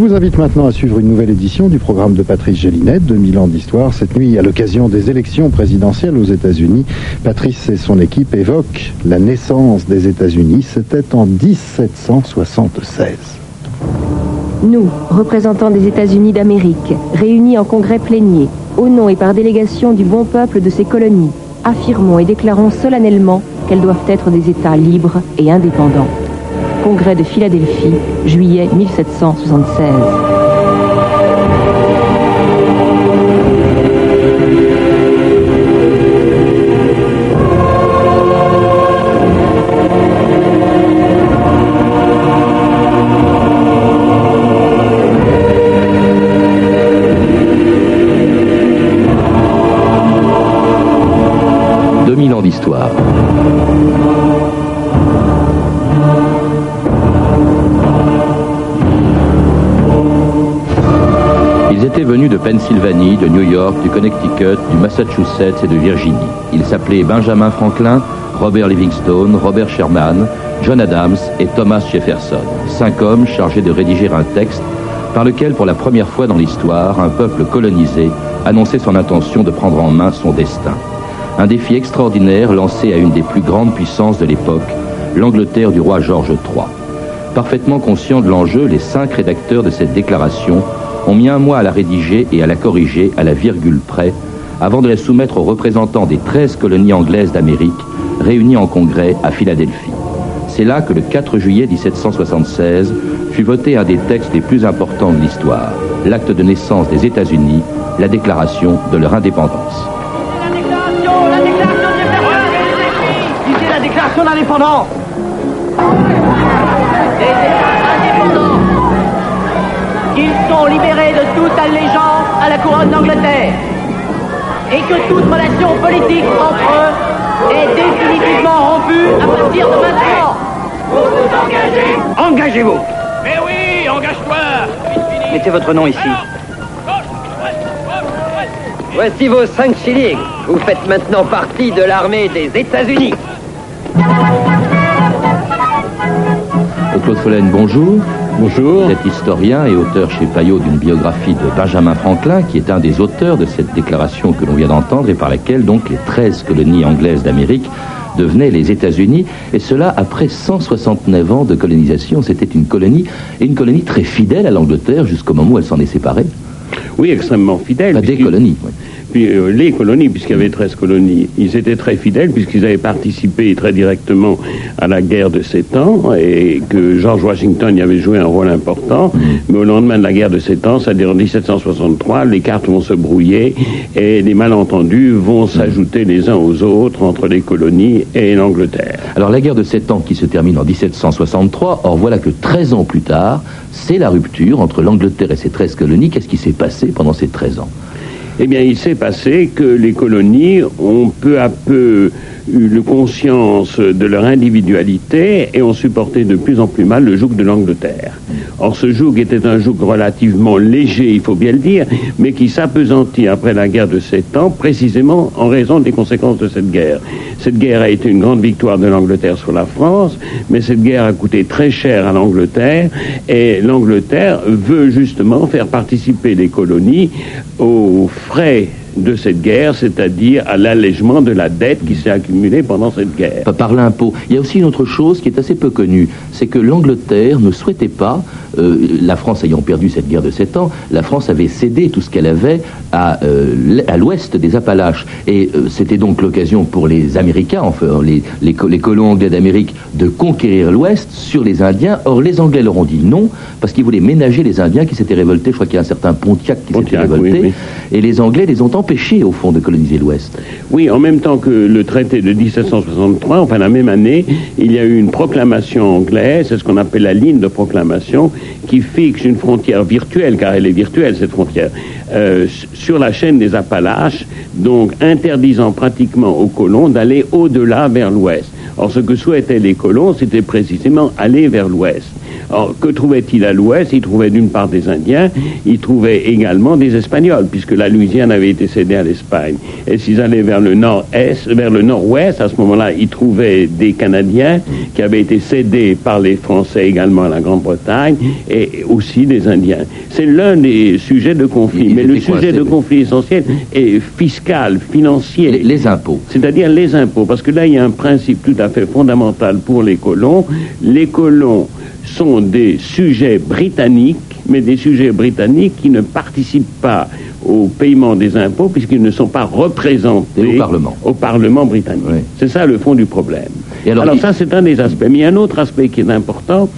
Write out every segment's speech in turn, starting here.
Je vous invite maintenant à suivre une nouvelle édition du programme de Patrice Gélinet, 2000 ans d'histoire. Cette nuit, à l'occasion des élections présidentielles aux États-Unis, Patrice et son équipe évoquent la naissance des États-Unis. C'était en 1776. Nous, représentants des États-Unis d'Amérique, réunis en congrès plénier, au nom et par délégation du bon peuple de ces colonies, affirmons et déclarons solennellement qu'elles doivent être des États libres et indépendants. Congrès de Philadelphie, juillet 1776. ans d'histoire. Venus de Pennsylvanie, de New York, du Connecticut, du Massachusetts et de Virginie. Ils s'appelaient Benjamin Franklin, Robert Livingstone, Robert Sherman, John Adams et Thomas Jefferson. Cinq hommes chargés de rédiger un texte par lequel, pour la première fois dans l'histoire, un peuple colonisé annonçait son intention de prendre en main son destin. Un défi extraordinaire lancé à une des plus grandes puissances de l'époque, l'Angleterre du roi George III. Parfaitement conscients de l'enjeu, les cinq rédacteurs de cette déclaration ont mis un mois à la rédiger et à la corriger à la virgule près, avant de la soumettre aux représentants des 13 colonies anglaises d'Amérique, réunis en congrès à Philadelphie. C'est là que le 4 juillet 1776 fut voté un des textes les plus importants de l'histoire, l'acte de naissance des États-Unis, la déclaration de leur indépendance. La déclaration, la déclaration. Libérés de toute allégeance à la couronne d'Angleterre. Et que toute relation politique entre eux est définitivement rompue à partir de maintenant. Vous vous engagez Engagez-vous Mais oui, engage-toi Mettez votre nom ici. Voici vos cinq shillings. Vous faites maintenant partie de l'armée des États-Unis. Claude Follen, bonjour. Bonjour. Vous êtes historien et auteur chez Payot d'une biographie de Benjamin Franklin, qui est un des auteurs de cette déclaration que l'on vient d'entendre et par laquelle donc les 13 colonies anglaises d'Amérique devenaient les États-Unis, et cela après 169 ans de colonisation. C'était une colonie, et une colonie très fidèle à l'Angleterre jusqu'au moment où elle s'en est séparée. Oui, extrêmement fidèle. Des colonies. oui. Puis euh, les colonies, puisqu'il y avait 13 colonies, ils étaient très fidèles puisqu'ils avaient participé très directement à la guerre de Sept Ans et que George Washington y avait joué un rôle important. Mais au lendemain de la guerre de Sept Ans, c'est-à-dire en 1763, les cartes vont se brouiller et les malentendus vont s'ajouter les uns aux autres entre les colonies et l'Angleterre. Alors la guerre de 7 ans qui se termine en 1763, or voilà que 13 ans plus tard, c'est la rupture entre l'Angleterre et ses 13 colonies. Qu'est-ce qui s'est passé pendant ces 13 ans? Eh bien, il s'est passé que les colonies ont peu à peu eu conscience de leur individualité et ont supporté de plus en plus mal le joug de l'Angleterre. Or, ce joug était un joug relativement léger, il faut bien le dire, mais qui s'apesantit après la guerre de sept ans, précisément en raison des conséquences de cette guerre. Cette guerre a été une grande victoire de l'Angleterre sur la France, mais cette guerre a coûté très cher à l'Angleterre, et l'Angleterre veut justement faire participer les colonies aux frais de cette guerre, c'est-à-dire à l'allègement de la dette qui s'est accumulée pendant cette guerre. Par l'impôt. Il y a aussi une autre chose qui est assez peu connue, c'est que l'Angleterre ne souhaitait pas, euh, la France ayant perdu cette guerre de 7 ans, la France avait cédé tout ce qu'elle avait à, euh, à l'ouest des Appalaches. Et euh, c'était donc l'occasion pour les Américains, enfin les, les, co- les colons anglais d'Amérique, de conquérir l'ouest sur les Indiens. Or les Anglais leur ont dit non, parce qu'ils voulaient ménager les Indiens qui s'étaient révoltés. Je crois qu'il y a un certain Pontiac qui s'était révolté. oui, oui. Et les Anglais les ont empêchés, au fond, de coloniser l'ouest. Oui, en même temps que le traité de 1763, enfin la même année, il y a eu une proclamation anglaise, c'est ce qu'on appelle la ligne de proclamation, qui fixe une frontière virtuelle, car elle est virtuelle cette frontière, euh, sur la chaîne des Appalaches, donc interdisant pratiquement aux colons d'aller au-delà vers l'ouest. Or, ce que souhaitaient les colons, c'était précisément aller vers l'ouest. Alors, que trouvait-il à l'ouest? Il trouvait d'une part des Indiens, il trouvait également des Espagnols, puisque la Louisiane avait été cédée à l'Espagne. Et s'ils allaient vers le nord-est, vers le nord-ouest, à ce moment-là, ils trouvaient des Canadiens qui avaient été cédés par les Français également à la Grande-Bretagne, et aussi des Indiens. C'est l'un des sujets de conflit. Il Mais le sujet de conflit essentiel est fiscal, financier. Les, les impôts. C'est-à-dire les impôts, parce que là, il y a un principe tout à fait fondamental pour les colons. Les colons sont des sujets britanniques, mais des sujets britanniques qui ne participent pas au paiement des impôts puisqu'ils ne sont pas représentés au Parlement. au Parlement britannique. Oui. C'est ça le fond du problème. Et alors, alors il- ça, c'est un des aspects. Mais il y a un autre aspect qui est important.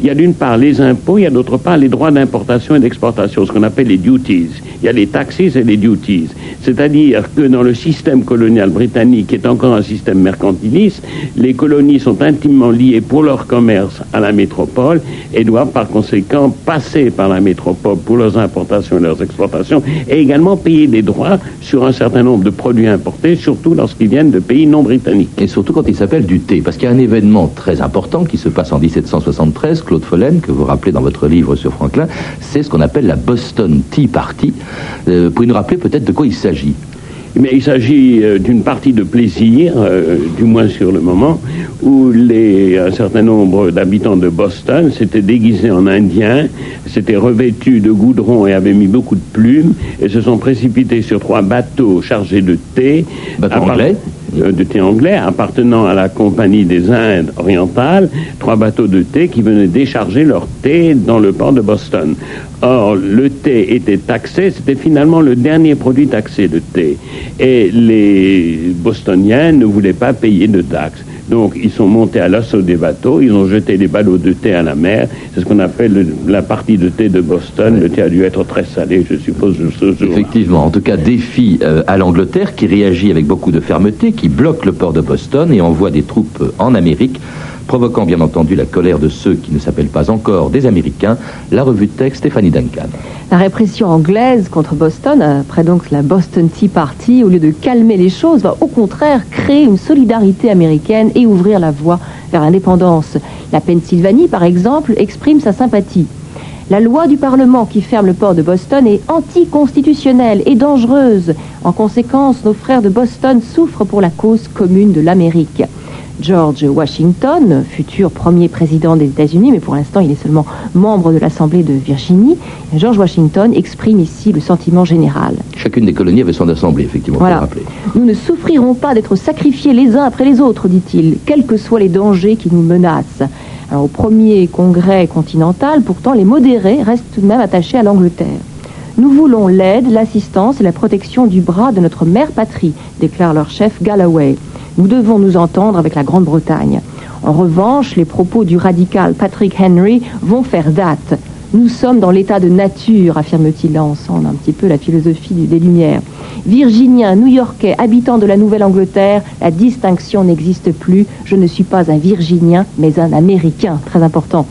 Il y a d'une part les impôts, il y a d'autre part les droits d'importation et d'exportation, ce qu'on appelle les duties. Il y a les taxes et les duties. C'est-à-dire que dans le système colonial britannique, qui est encore un système mercantiliste, les colonies sont intimement liées pour leur commerce à la métropole et doivent par conséquent passer par la métropole pour leurs importations et leurs exportations et également payer des droits sur un certain nombre de produits importés, surtout lorsqu'ils viennent de pays non britanniques. Et surtout quand il s'appelle du Parce qu'il y a un événement très important qui se passe en 1773, Claude Follen, que vous rappelez dans votre livre sur Franklin, c'est ce qu'on appelle la Boston Tea Party. Euh, pouvez nous rappeler peut-être de quoi il s'agit? Mais il s'agit euh, d'une partie de plaisir, euh, du moins sur le moment, où les, un certain nombre d'habitants de Boston s'étaient déguisés en indiens, s'étaient revêtus de goudron et avaient mis beaucoup de plumes, et se sont précipités sur trois bateaux chargés de thé. Bateaux anglais? De thé anglais appartenant à la compagnie des Indes orientales, trois bateaux de thé qui venaient décharger leur thé dans le port de Boston. Or, le thé était taxé, c'était finalement le dernier produit taxé de thé. Et les Bostoniens ne voulaient pas payer de taxes. Donc, ils sont montés à l'assaut des bateaux, ils ont jeté les ballots de thé à la mer. C'est ce qu'on appelle le- la partie de thé de Boston. Le thé a dû être très salé, je suppose. Effectivement, en tout cas, défi euh, à l'Angleterre qui réagit avec beaucoup de fermeté, qui bloque le port de Boston et envoie des troupes en Amérique, provoquant bien entendu la colère de ceux qui ne s'appellent pas encore des Américains. La revue de texte Stéphanie Duncan. La répression anglaise contre Boston, après donc la Boston Tea Party, au lieu de calmer les choses, va au contraire créer une solidarité américaine et ouvrir la voie vers l'indépendance. La Pennsylvanie, par exemple, exprime sa sympathie. La loi du Parlement qui ferme le port de Boston est anticonstitutionnelle et dangereuse. En conséquence, nos frères de Boston souffrent pour la cause commune de l'Amérique. George Washington, futur premier président des États-Unis, mais pour l'instant il est seulement membre de l'Assemblée de Virginie, George Washington exprime ici le sentiment général. Chacune des colonies avait son assemblée, effectivement, pour Voilà. rappeler. Nous ne souffrirons pas d'être sacrifiés les uns après les autres, dit-il, quels que soient les dangers qui nous menacent. Alors, au premier congrès continental, pourtant, les modérés restent tout de même attachés à l'Angleterre. Nous voulons l'aide, l'assistance et la protection du bras de notre mère patrie, déclare leur chef Galloway. Nous devons nous entendre avec la Grande-Bretagne. En revanche, les propos du radical Patrick Henry vont faire date. Nous sommes dans l'état de nature, affirme-t-il en lançant un petit peu la philosophie des Lumières. Virginien, New-Yorkais, habitant de la Nouvelle-Angleterre, la distinction n'existe plus. Je ne suis pas un Virginien, mais un Américain. Très important.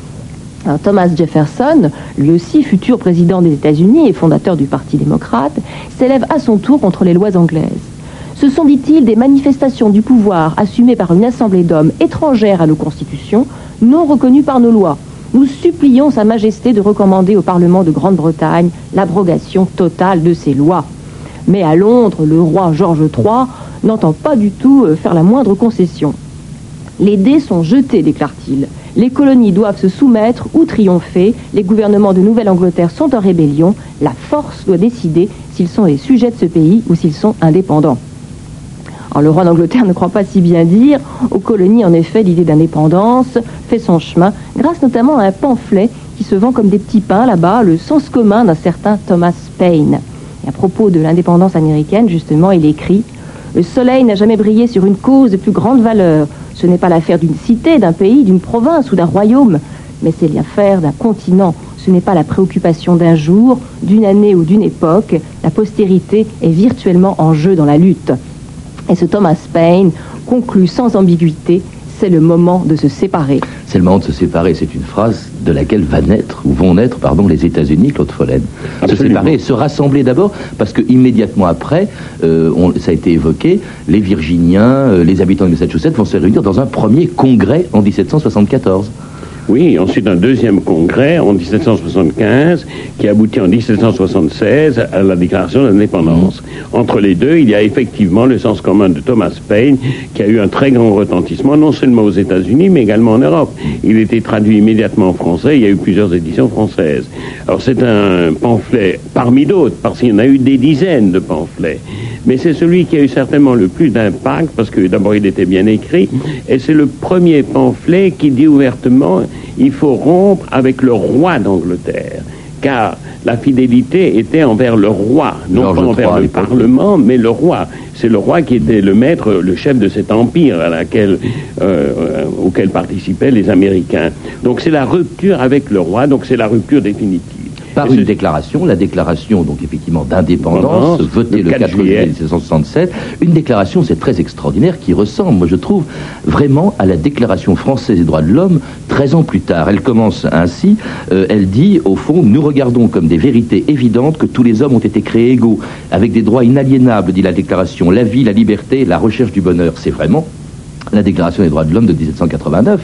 Thomas Jefferson, lui aussi futur président des États-Unis et fondateur du Parti démocrate, s'élève à son tour contre les lois anglaises. Ce sont, dit-il, des manifestations du pouvoir assumées par une assemblée d'hommes étrangères à nos constitutions, non reconnues par nos lois. Nous supplions Sa Majesté de recommander au Parlement de Grande-Bretagne l'abrogation totale de ces lois. Mais à Londres, le roi George III n'entend pas du tout euh, faire la moindre concession. Les dés sont jetés, déclare-t-il. Les colonies doivent se soumettre ou triompher. Les gouvernements de Nouvelle-Angleterre sont en rébellion. La force doit décider s'ils sont les sujets de ce pays ou s'ils sont indépendants. Alors, le roi d'Angleterre ne croit pas si bien dire. Aux colonies, en effet, l'idée d'indépendance fait son chemin, grâce notamment à un pamphlet qui se vend comme des petits pains là-bas, le sens commun d'un certain Thomas Paine. Et à propos de l'indépendance américaine, justement, il écrit Le soleil n'a jamais brillé sur une cause de plus grande valeur. Ce n'est pas l'affaire d'une cité, d'un pays, d'une province ou d'un royaume, mais c'est l'affaire d'un continent. Ce n'est pas la préoccupation d'un jour, d'une année ou d'une époque. La postérité est virtuellement en jeu dans la lutte. Et ce Thomas Paine conclut sans ambiguïté c'est le moment de se séparer. C'est le moment de se séparer. C'est une phrase de laquelle va naître, ou vont naître, pardon, les États-Unis, Claude Follen. Se séparer et se rassembler d'abord, parce que immédiatement après, euh, on- ça a été évoqué, les Virginiens, euh, les habitants de Massachusetts vont se réunir dans un premier congrès en 1774. Oui, ensuite un deuxième congrès en 1775 qui aboutit en 1776 à la déclaration d'indépendance. Entre les deux, il y a effectivement le sens commun de Thomas Paine qui a eu un très grand retentissement non seulement aux États-Unis mais également en Europe. Il était traduit immédiatement en français, il y a eu plusieurs éditions françaises. Alors c'est un pamphlet parmi d'autres parce qu'il y en a eu des dizaines de pamphlets. Mais c'est celui qui a eu certainement le plus d'impact parce que d'abord il était bien écrit et c'est le premier pamphlet qui dit ouvertement il faut rompre avec le roi d'Angleterre. Car la fidélité était envers le roi, non George pas envers III le. Parlement, mais le roi. C'est le roi qui était le maître, le chef de cet empire à laquelle, euh, euh, auquel participaient les Américains. Donc c'est la rupture avec le roi, donc c'est la rupture définitive. Par une déclaration, la déclaration donc effectivement d'indépendance, Indépendance, votée le le 4 4 juillet juillet. 1767. Une déclaration, c'est très extraordinaire, qui ressemble, moi je trouve, vraiment à la déclaration française des droits de l'homme 13 ans plus tard. Elle commence ainsi, euh, elle dit, au fond, nous regardons comme des vérités évidentes que tous les hommes ont été créés égaux, avec des droits inaliénables, dit la déclaration, la vie, la liberté, la recherche du bonheur. C'est vraiment la déclaration des droits de l'homme de 1789.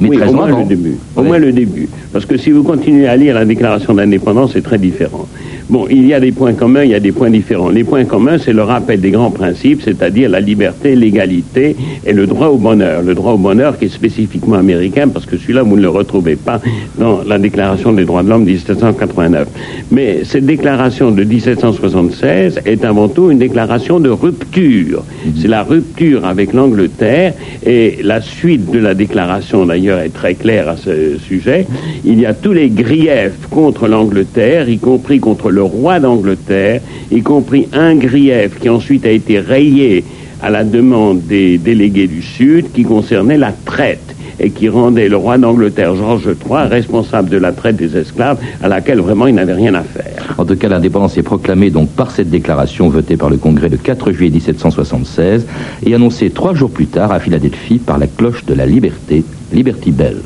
Mais oui, 13 au moins avant. le début. Au Ouais. moins le début. Parce que si vous continuez à lire la déclaration d'indépendance, c'est très différent. Bon, il y a des points communs, il y a des points différents. Les points communs, c'est le rappel des grands principes, c'est-à-dire la liberté, l'égalité et le droit au bonheur. Le droit au bonheur qui est spécifiquement américain, parce que celui-là, vous ne le retrouvez pas dans la déclaration des droits de l'homme de 1789. Mais cette déclaration de 1776 est avant tout une déclaration de rupture. C'est la rupture avec l'Angleterre et la suite de la déclaration d'ailleurs est très claire à ce sujet. Il y a tous les griefs contre l'Angleterre, y compris contre le roi d'Angleterre, y compris un grief qui ensuite a été rayé à la demande des délégués du Sud qui concernait la traite et qui rendait le roi d'Angleterre, Georges III, responsable de la traite des esclaves à laquelle vraiment il n'avait rien à faire. En tout cas, l'indépendance est proclamée donc par cette déclaration votée par le Congrès le 4 juillet 1776 et annoncée trois jours plus tard à Philadelphie par la cloche de la liberté, Liberty Bell.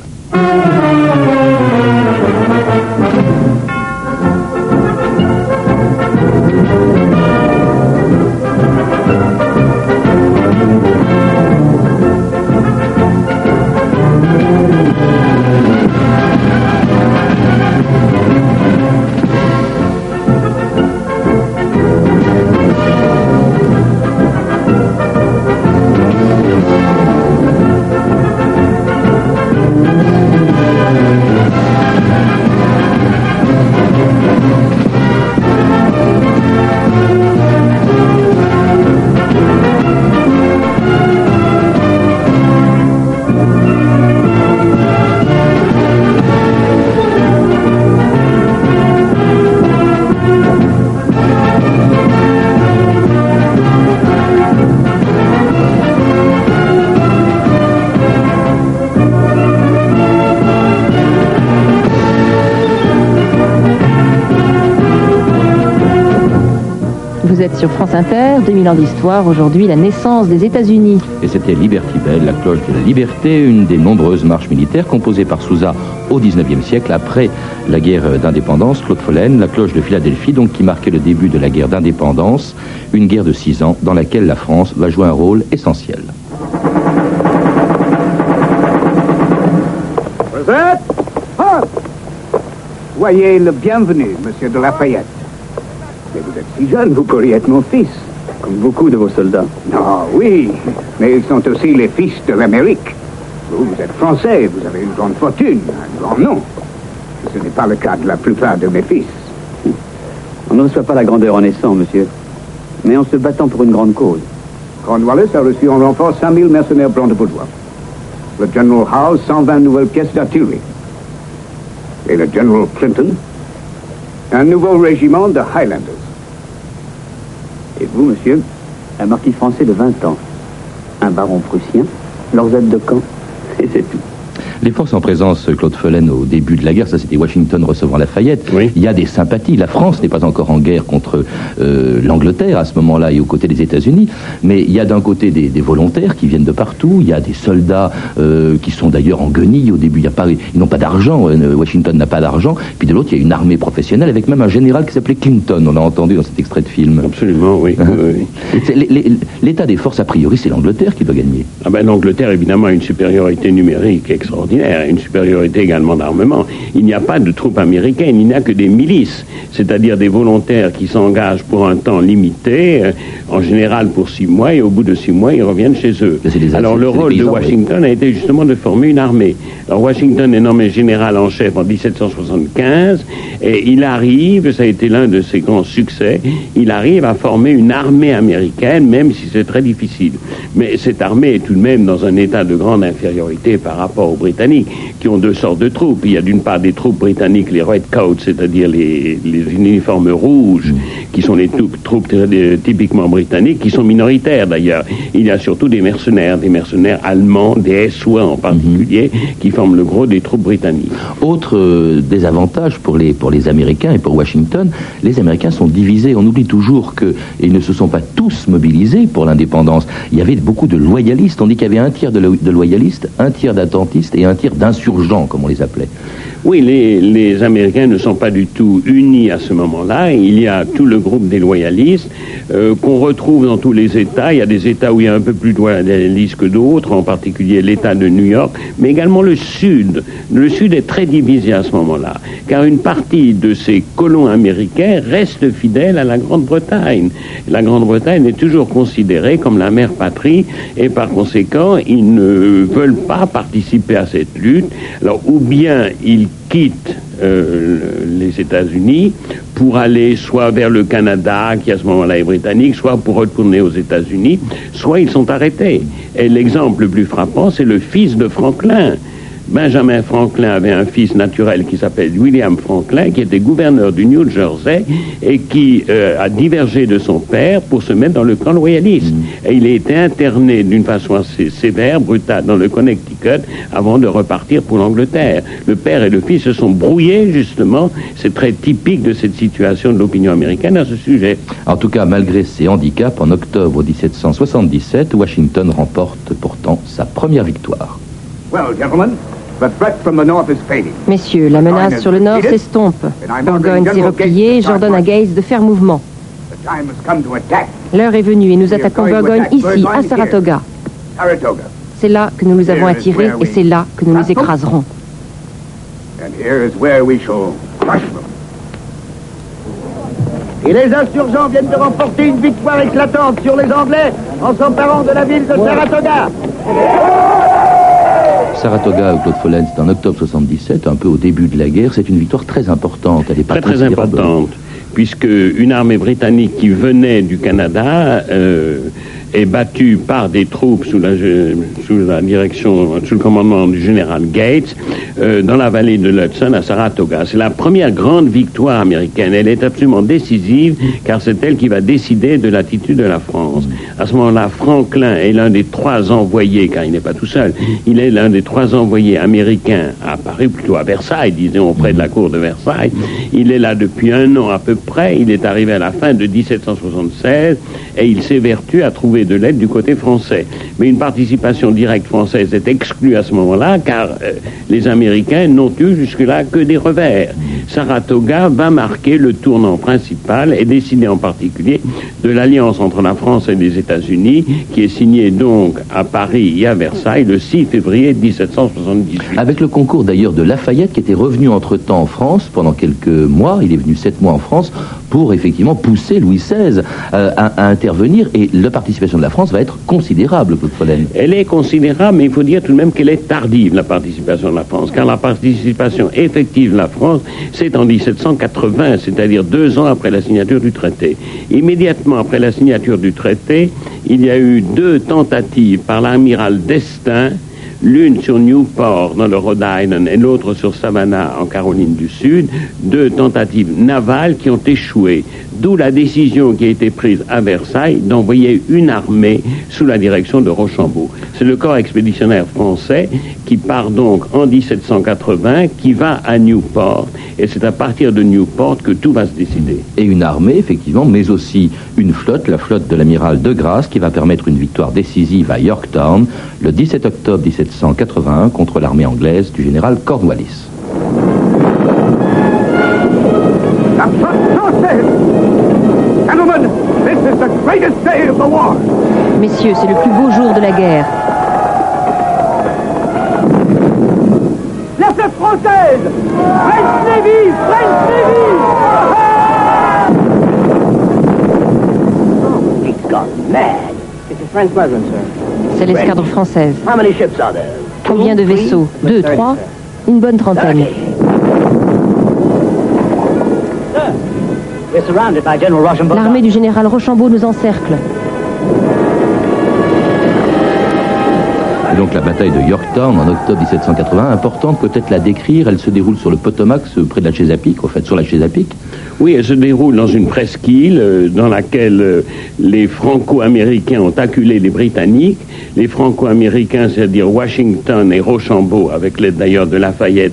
1000 aujourd'hui la naissance des États-Unis. Et c'était Liberty Bell, la cloche de la liberté, une des nombreuses marches militaires composées par Sousa au 19e siècle, après la guerre d'indépendance, Claude Follen, la cloche de Philadelphie, donc qui marquait le début de la guerre d'indépendance, une guerre de six ans dans laquelle la France va jouer un rôle essentiel. Voyez le bienvenu, monsieur de Lafayette. Mais vous êtes si jeune, vous pourriez être mon fils. Comme beaucoup de vos soldats. Ah oui, mais ils sont aussi les fils de l'Amérique. Vous, vous êtes français, vous avez une grande fortune, un grand nom. Ce n'est pas le cas de la plupart de mes fils. On ne reçoit pas la grandeur en naissant, monsieur, mais en se battant pour une grande cause. Cornwallis a reçu en renfort 5000 mercenaires brandebourgeois. Le General Howe, 120 nouvelles pièces d'artillerie. Et le General Clinton, un nouveau régiment de Highlanders. Et vous, monsieur, un marquis français de 20 ans, un baron prussien, leurs aides de camp, et c'est tout. Les forces en présence, Claude Follen, au début de la guerre, ça c'était Washington recevant Lafayette. Oui. Il y a des sympathies. La France n'est pas encore en guerre contre euh, l'Angleterre à ce moment-là et aux côtés des États-Unis, mais il y a d'un côté des, des volontaires qui viennent de partout. Il y a des soldats euh, qui sont d'ailleurs en guenilles. Au début, il y a pas, ils n'ont pas d'argent. euh, Washington n'a pas d'argent. Puis de l'autre, il y a une armée professionnelle avec même un général qui s'appelait Clinton. On l'a entendu dans cet extrait de film. Absolument, oui. Hein? Oui, L'état des forces, a priori, c'est l'Angleterre qui doit gagner. Ah ben, L'Angleterre, évidemment, a une supériorité numérique extraordinaire. Extraordinaire, une supériorité également d'armement. Il n'y a pas de troupes américaines, il n'y a que des milices, c'est-à-dire des volontaires qui s'engagent pour un temps limité, euh, en général pour six mois, et au bout de six mois, ils reviennent chez eux. Alors le rôle de Washington a été justement de former une armée. Alors Washington est nommé général en chef en 1775, et il arrive, ça a été l'un de ses grands succès, il arrive à former une armée américaine, même si c'est très difficile. Mais cette armée est tout de même dans un état de grande infériorité par rapport aux Britanniques, qui ont deux sortes de troupes. Il y a d'une part des troupes britanniques, les Redcoats, c'est-à-dire les, uniformes rouges, qui sont les troupes typiquement britanniques, qui sont minoritaires d'ailleurs. Il y a surtout des mercenaires, des mercenaires allemands, des SOA en particulier, qui forment le gros des troupes britanniques. Autre euh, désavantage pour les, pour les Américains et pour Washington, les Américains sont divisés. On oublie toujours qu'ils ne se sont pas tous mobilisés pour l'indépendance. Il y avait beaucoup de loyalistes. On dit qu'il y avait un tiers de, de loyalistes, un tiers d'attentistes et un tiers d'insurgents, comme on les appelait. Oui, les, Américains ne sont pas du tout unis à ce moment-là. Il y a tout le groupe des loyalistes euh, qu'on retrouve dans tous les États. Il y a des États où il y a un peu plus de loyalistes que d'autres, en particulier l'État de New York, mais également le Sud. Le Sud est très divisé à ce moment-là, car une partie de ces colons américains reste fidèle à la Grande-Bretagne. La Grande-Bretagne est toujours considérée comme la mère patrie, et par conséquent, ils ne veulent pas participer à Alors, ou bien ils quittent euh, les États-Unis pour aller soit vers le Canada, qui à ce moment-là est britannique, soit pour retourner aux États-Unis, soit ils sont arrêtés. Et l'exemple le plus frappant, c'est le fils de Franklin. Benjamin Franklin avait un fils naturel qui s'appelle William Franklin, qui était gouverneur du New Jersey et qui euh, a divergé de son père pour se mettre dans le camp loyaliste. Et il a été interné d'une façon assez sévère, brutale, dans le Connecticut avant de repartir pour l'Angleterre. Le père et le fils se sont brouillés, justement. C'est très typique de cette situation de l'opinion américaine à ce sujet. En tout cas, malgré ses handicaps, en octobre 1777, Washington remporte pourtant sa première victoire. Well, gentlemen, Messieurs, la menace sur le nord s'estompe. Burgoyne s'est replié, j'ordonne à Gaze de faire mouvement. L'heure est venue et nous attaquons Burgoyne ici, à Saratoga. C'est là que nous nous avons attirés et c'est là que nous nous écraserons. Et les insurgents viennent de remporter une victoire éclatante sur les Anglais en s'emparant de la ville de Saratoga. Saratoga, Claude Follen, c'est en octobre 77, un peu au début de la guerre. C'est une victoire très importante. Elle est pas très, très importante, puisque une armée britannique qui venait du Canada euh, est battu par des troupes sous la, sous la direction, sous le commandement du général Gates, euh, dans la vallée de l'Hudson à Saratoga. C'est la première grande victoire américaine. Elle est absolument décisive car c'est elle qui va décider de l'attitude de la France. À ce moment-là, Franklin est l'un des trois envoyés, car il n'est pas tout seul, il est l'un des trois envoyés américains à Paris, plutôt à Versailles, disons, auprès de la cour de Versailles. Il est là depuis un an à peu près. Il est arrivé à la fin de 1776 et il s'évertue à trouver de l'aide du côté français. Mais une participation directe française est exclue à ce moment-là, car euh, les Américains n'ont eu jusque-là que des revers. Saratoga va marquer le tournant principal et décider en particulier de l'alliance entre la France et les États-Unis, qui est signée donc à Paris et à Versailles le 6 février 1778. Avec le concours d'ailleurs de Lafayette, qui était revenu entre-temps en France pendant quelques mois, il est venu sept mois en France, pour effectivement pousser Louis XVI euh, à, intervenir, et la participation de la France va être considérable, Claude Follen. Elle est considérable, mais il faut dire tout de même qu'elle est tardive, la participation de la France, car la participation effective de la France, c'est en 1780, c'est-à-dire deux ans après la signature du traité. Immédiatement après la signature du traité, il y a eu deux tentatives par l'amiral Destin l'une sur Newport dans le Rhode Island et l'autre sur Savannah en Caroline du Sud, deux tentatives navales qui ont échoué. D'où la décision qui a été prise à Versailles d'envoyer une armée sous la direction de Rochambeau. C'est le corps expéditionnaire français qui part donc en 1780, qui va à Newport, et c'est à partir de Newport que tout va se décider. Et une armée, effectivement, mais aussi une flotte, la flotte de l'amiral de Grasse, qui va permettre une victoire décisive à Yorktown le 17 octobre 1781 contre l'armée anglaise du général Cornwallis. Messieurs, c'est le plus beau jour de la guerre. française French Navy French Navy He's gone mad. It's a French squadron, sir. C'est l'escadre française. How many ships are there? Combien de vaisseaux? Deux, trois? Une bonne trentaine. We're surrounded by General Rochambeau. L'armée du général Rochambeau nous encercle. Et donc la bataille de Yorktown en octobre 1780, importante peut-être la décrire, elle se déroule sur le Potomac, ce- près de la Chesapeake, au fait sur la Chesapeake. Oui, elle se déroule dans une presqu'île euh, dans laquelle euh, les Franco-Américains ont acculé les Britanniques. Les Franco-Américains, c'est-à-dire Washington et Rochambeau, avec l'aide d'ailleurs de Lafayette,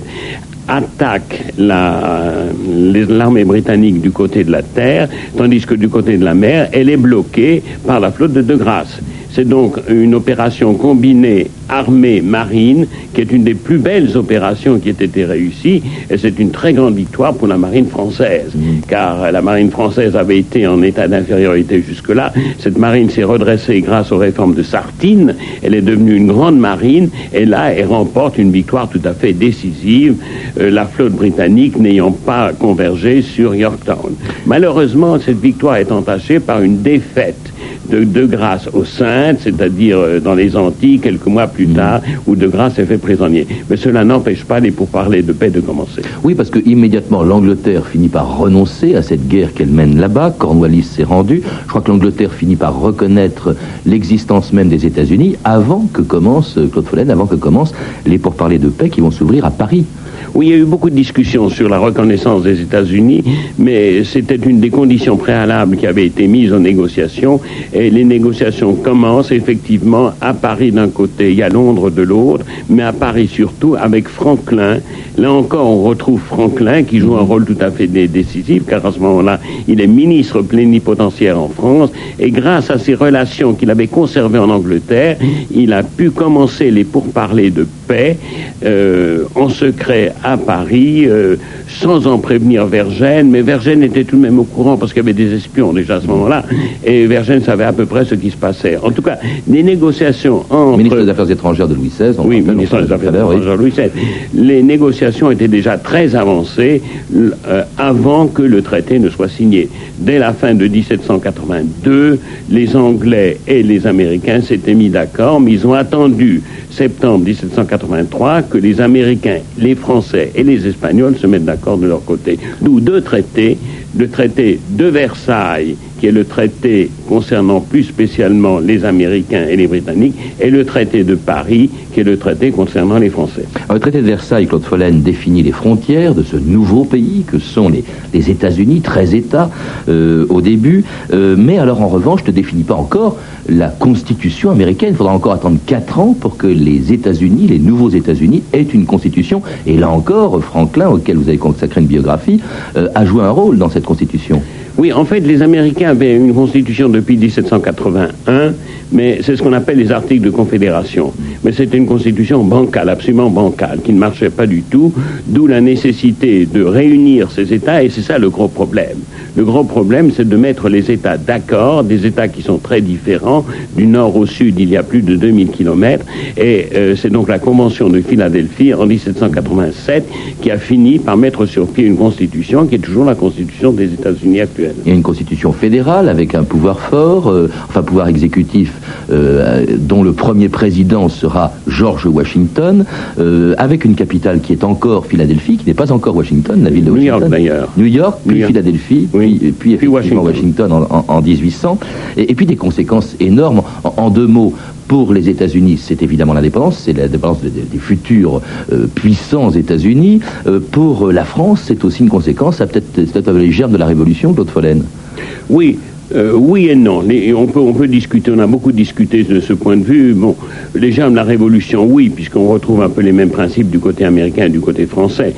les- l'armée britannique du côté de la terre, tandis que du côté de la mer, elle est bloquée par la flotte de De Grasse. C'est donc une opération combinée armée-marine qui est une des plus belles opérations qui ait été réussie et c'est une très grande victoire pour la marine française car la marine française avait été en état d'infériorité jusque-là. Cette marine s'est redressée grâce aux réformes de Sartine. Elle est devenue une grande marine et là elle remporte une victoire tout à fait décisive, euh, la flotte britannique n'ayant pas convergé sur Yorktown. Malheureusement, cette victoire est entachée par une défaite de De Grasse aux Saintes, c'est-à-dire euh, dans les Antilles, quelques mois plus tard, où De Grasse est fait prisonnier. Mais cela n'empêche pas les pourparlers de paix de commencer. Oui, parce que immédiatement l'Angleterre finit par renoncer à cette guerre qu'elle mène là-bas. Cornwallis s'est rendu. Je crois que l'Angleterre finit par reconnaître l'existence même des États-Unis avant que commence euh, Claude Follen, avant que commencent les pourparlers de paix qui vont s'ouvrir à Paris. Oui, il y a eu beaucoup de discussions sur la reconnaissance des États-Unis, mais c'était une des conditions préalables qui avait été mise en négociation. Et les négociations commencent effectivement à Paris d'un côté et à Londres de l'autre, mais à Paris surtout avec Franklin. Là encore, on retrouve Franklin qui joue un rôle tout à fait dé- décisif, car à ce moment-là, il est ministre plénipotentiaire en France, et grâce à ses relations qu'il avait conservées en Angleterre, il a pu commencer les pourparlers de euh, en secret à Paris, euh, sans en prévenir Vergène, mais Vergène était tout de même au courant parce qu'il y avait des espions déjà à ce moment-là, et Vergène savait à peu près ce qui se passait. En tout cas, des négociations entre... Ministre des Affaires étrangères de Louis XVI. Oui, rappelle, ministre des Affaires étrangères Louis XVI. Les négociations étaient déjà très avancées euh, avant que le traité ne soit signé. Dès la fin de 1782, les Anglais et les Américains s'étaient mis d'accord, mais ils ont attendu septembre 1783 que les Américains, les Français et les Espagnols se mettent d'accord de leur côté. D'où deux traités, le traité de Versailles, qui est le traité concernant plus spécialement les Américains et les Britanniques, et le traité de Paris, qui est le traité concernant les Français. Alors, le traité de Versailles, Claude Follen définit les frontières de ce nouveau pays que sont les, les États-Unis, 13 États euh, au début. Euh, mais alors, en revanche, ne définit pas encore la constitution américaine. Il faudra encore attendre 4 ans pour que les États-Unis, les nouveaux États-Unis, aient une constitution. Et là encore, Franklin, auquel vous avez consacré une biographie, euh, a joué un rôle dans cette constitution. Oui, en fait, les Américains avaient une constitution depuis 1781, mais c'est ce qu'on appelle les articles de confédération. Mais c'était une constitution bancale, absolument bancale, qui ne marchait pas du tout, d'où la nécessité de réunir ces États, et c'est ça le gros problème. Le gros problème, c'est de mettre les États d'accord, des États qui sont très différents, du nord au sud, il y a plus de 2000 kilomètres, et euh, c'est donc la Convention de Philadelphie en 1787 qui a fini par mettre sur pied une constitution qui est toujours la constitution des États-Unis actuels. Il y a une constitution fédérale avec un pouvoir fort, euh, enfin pouvoir exécutif, euh, dont le premier président sera George Washington, euh, avec une capitale qui est encore Philadelphie, qui n'est pas encore Washington, la ville de New Washington. York, d'ailleurs. New York, puis New York. Philadelphie, Oui. puis, Washington. Washington, en, en- en 1800, et, et puis des conséquences énormes. En, en deux mots, pour les États-Unis, c'est évidemment l'indépendance, c'est l'indépendance des, des- futurs euh, puissants États-Unis. Euh, pour euh, la France, c'est aussi une conséquence, ça peut-être peut-être les germes de la Révolution, Claude Follen. Oui, oui et non. On, peut, on peut discuter, on a beaucoup discuté de ce point de vue. Bon, les germes de la Révolution, oui, puisqu'on retrouve un peu les mêmes principes du côté américain et du côté français.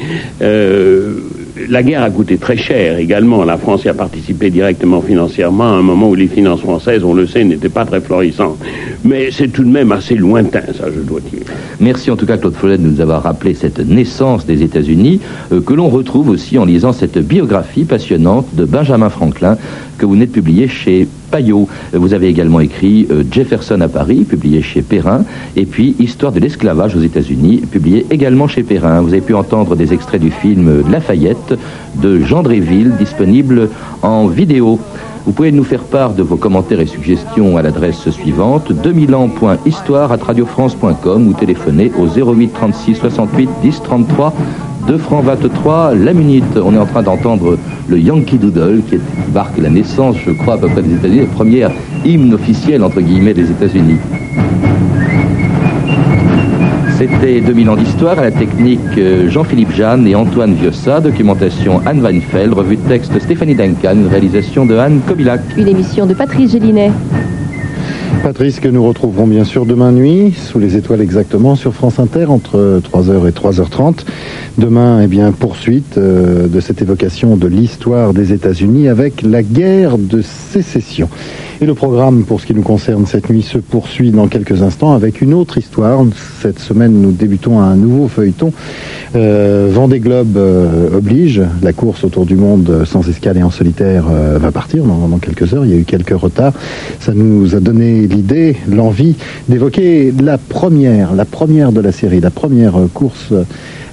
La guerre a coûté très cher également. La France y a participé directement financièrement à un moment où les finances françaises, on le sait, n'étaient pas très florissantes. Mais c'est tout de même assez lointain, ça, je dois dire. Merci en tout cas, Claude Follet, de nous avoir rappelé cette naissance des États-Unis, euh, que l'on retrouve aussi en lisant cette biographie passionnante de Benjamin Franklin, que vous venez de publier chez Payot. Vous avez également écrit euh, Jefferson à Paris, publié chez Perrin, et puis Histoire de l'esclavage aux États-Unis, publié également chez Perrin. Vous avez pu entendre des extraits du film Lafayette de Jean Dréville, disponible en vidéo. Vous pouvez nous faire part de vos commentaires et suggestions à l'adresse suivante 2000 ans.histoire à radiofrance.com ou téléphoner au 08 36 68 10 33 2 francs 23 la minute. On est en train d'entendre le Yankee Doodle qui marque la naissance, je crois, à peu près des États-Unis, le premier hymne officiel, entre guillemets, des États-Unis. C'était 2000 ans d'histoire à la technique euh, Jean-Philippe Jeanne et Antoine Viossa, documentation Anne Weinfeld, revue de texte Stéphanie Duncan, réalisation de Anne Kobilac. Une émission de Patrice Gélinet. Patrice, que nous retrouverons bien sûr demain nuit, sous les étoiles exactement, sur France Inter, entre 3h et 3h30. Demain, eh bien, poursuite euh, de cette évocation de l'histoire des États-Unis avec la guerre de sécession. Et le programme, pour ce qui nous concerne cette nuit, se poursuit dans quelques instants avec une autre histoire. Cette semaine, nous débutons un nouveau feuilleton. Euh, Vendée Globe euh, oblige. La course autour du monde sans escale et en solitaire euh, va partir dans, dans, quelques heures. Il y a eu quelques retards. Ça nous a donné l'idée, l'envie d'évoquer la première, la première de la série, la première course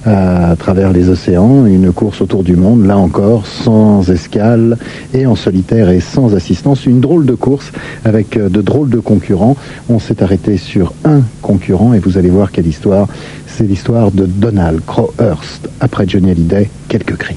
à travers les océans, une course autour du monde, là encore, sans escale et en solitaire et sans assistance. Une drôle de course avec de drôles de concurrents. On s'est arrêté sur un concurrent et vous allez voir quelle histoire. C'est l'histoire de Donald Crowhurst. Après Johnny Hallyday, quelques cris.